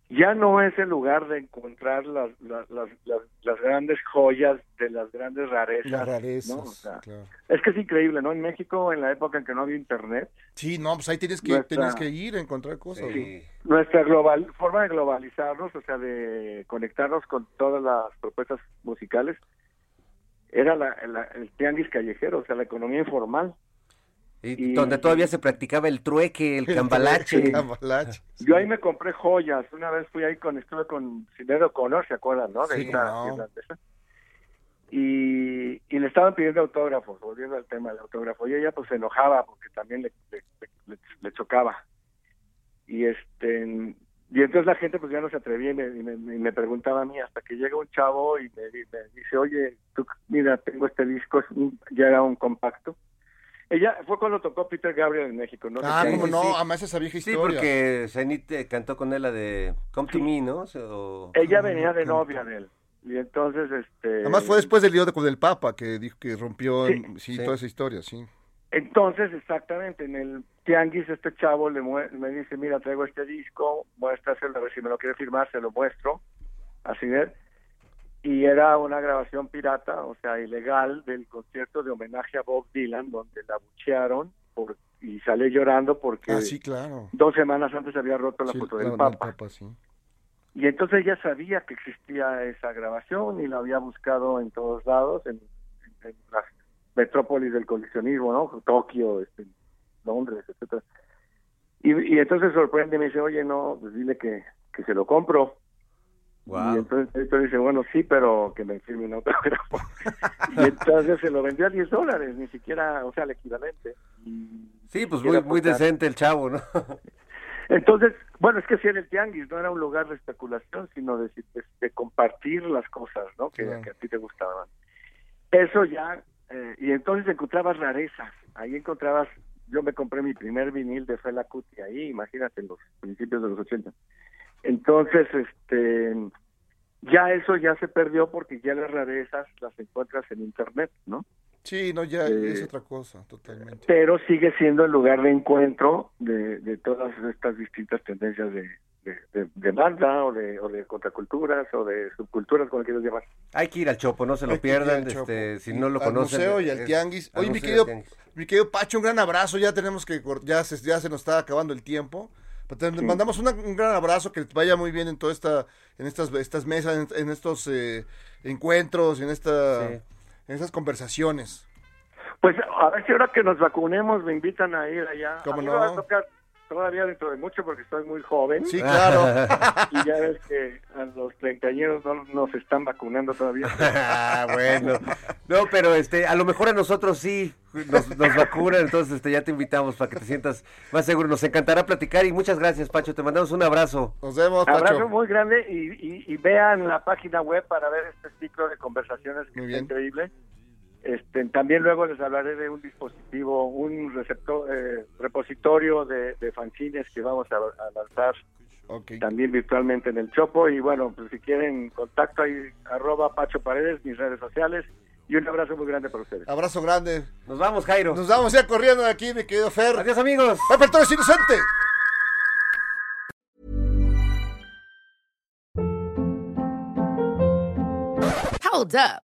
ya no es el lugar de encontrar las, las, las, las, las grandes joyas de las grandes rarezas. Las rarezas, ¿no? O sea, claro. Es que es increíble, ¿no? En México, en la época en que no había internet, Sí, no, pues ahí tienes que, Nuestra- tienes que ir a encontrar cosas. Sí. nuestra global forma de globalizarnos, o sea, de conectarnos con todas las propuestas musicales, era la, la- el tianguis callejero, o sea, la economía informal. Y, donde todavía se practicaba el trueque, el cambalache. El cambalache. Yo ahí me compré joyas. Una vez fui ahí con, estuve con Silvero Connor, ¿se acuerdan, no? De Sí, esta no. irlandesa. Y, y le estaban pidiendo autógrafos, volviendo al tema del autógrafo. Y ella pues se enojaba porque también le, le, le- le chocaba. Y este y entonces la gente pues ya no se atrevía y me, y me, y me preguntaba a mí hasta que llega un chavo y me, di- me dice, oye, tú, mira, tengo este disco, es un- ya era un compacto. Ella fue cuando tocó Peter Gabriel en México, ¿no? Ah, Sí, cómo sí, no, sí. además esa vieja Sí, historia. porque Zenit eh, cantó con él la de Come to Me, ¿no? O- Ella venía de novia de él. Y entonces, este... Además fue después del lío de- con el Papa que dijo que rompió, Sí. en- sí, Sí. toda esa historia, sí. Entonces, exactamente, en el tianguis este chavo le mue- me dice, mira, traigo este disco, muéstraselo, a ver si me lo quiere firmar, se lo muestro, así es. Y era una grabación pirata, o sea, ilegal, del concierto de homenaje a Bob Dylan, donde la buchearon por, y sale llorando porque Ah, sí, claro. dos semanas antes había roto la Sí, foto del la- Papa. Papa, sí. Y entonces ella sabía que existía esa grabación y la había buscado en todos lados, en, en- en las metrópolis del coleccionismo, ¿no? Tokio, este, Londres, etcétera. Y, y entonces sorprende y me dice, oye, no, pues dile que, que se lo compro. Wow. Y entonces editor dice, bueno, sí, pero que me firme un autógrafo. y entonces se lo vendió a 10 dólares, ni siquiera, o sea, el equivalente. Y Sí, pues muy, muy decente el chavo, ¿no? Entonces, bueno, es que sí era el tianguis, no era un lugar de especulación, sino de, de- de compartir las cosas, ¿no? Que a ti te gustaban. Eso ya, eh, y entonces encontrabas rarezas. Ahí encontrabas, yo me compré mi primer vinil de Fela Kuti ahí, imagínate, en los principios de los 80. Entonces, este, ya eso ya se perdió porque ya las rarezas las encuentras en internet, ¿no? Sí, no, ya Eh, es otra cosa, totalmente. pero sigue siendo el lugar de encuentro de, de todas estas distintas tendencias de, de, de banda o de, o de contraculturas o de subculturas, como quieras llamar. Hay que ir al Chopo, no se lo pierdan, este, si no lo al conocen. museo y al tianguis. al Oye, mi querido, mi querido Pacho, un gran abrazo. Ya tenemos que, ya se, ya se nos está acabando el tiempo. Te Sí. mandamos una- un gran abrazo, que te vaya muy bien en toda esta, en estas, estas mesas, en, en estos eh, encuentros, en esta, Sí. en estas conversaciones. Pues a ver si ahora que nos vacunemos me invitan a ir allá. ¿Cómo a mí no? me va a tocar todavía dentro de mucho porque estoy muy joven. Sí, claro. Y ya ves que a los treintañeros no nos están vacunando todavía. Ah, bueno. No, pero este, a lo mejor a nosotros sí nos, nos vacunan, entonces este, ya te invitamos para que te sientas más seguro. Nos encantará platicar y muchas gracias, Pacho. Te mandamos un abrazo. Nos vemos, Pacho. Abrazo muy grande y, y, y vean la página web para ver este ciclo de conversaciones que Muy está increíble. Este, también luego les hablaré de un dispositivo, un receptor, eh, repositorio de, de fanzines que vamos a, a lanzar también virtualmente en el Chopo. Y bueno, pues si quieren contacto ahí, arroba Pacho Paredes, mis redes sociales. Y un abrazo muy grande para ustedes. Abrazo grande. Nos vamos, Jairo. Nos vamos ya corriendo de aquí, mi querido Fer. Adiós, amigos. Toro es inocente. Hold up.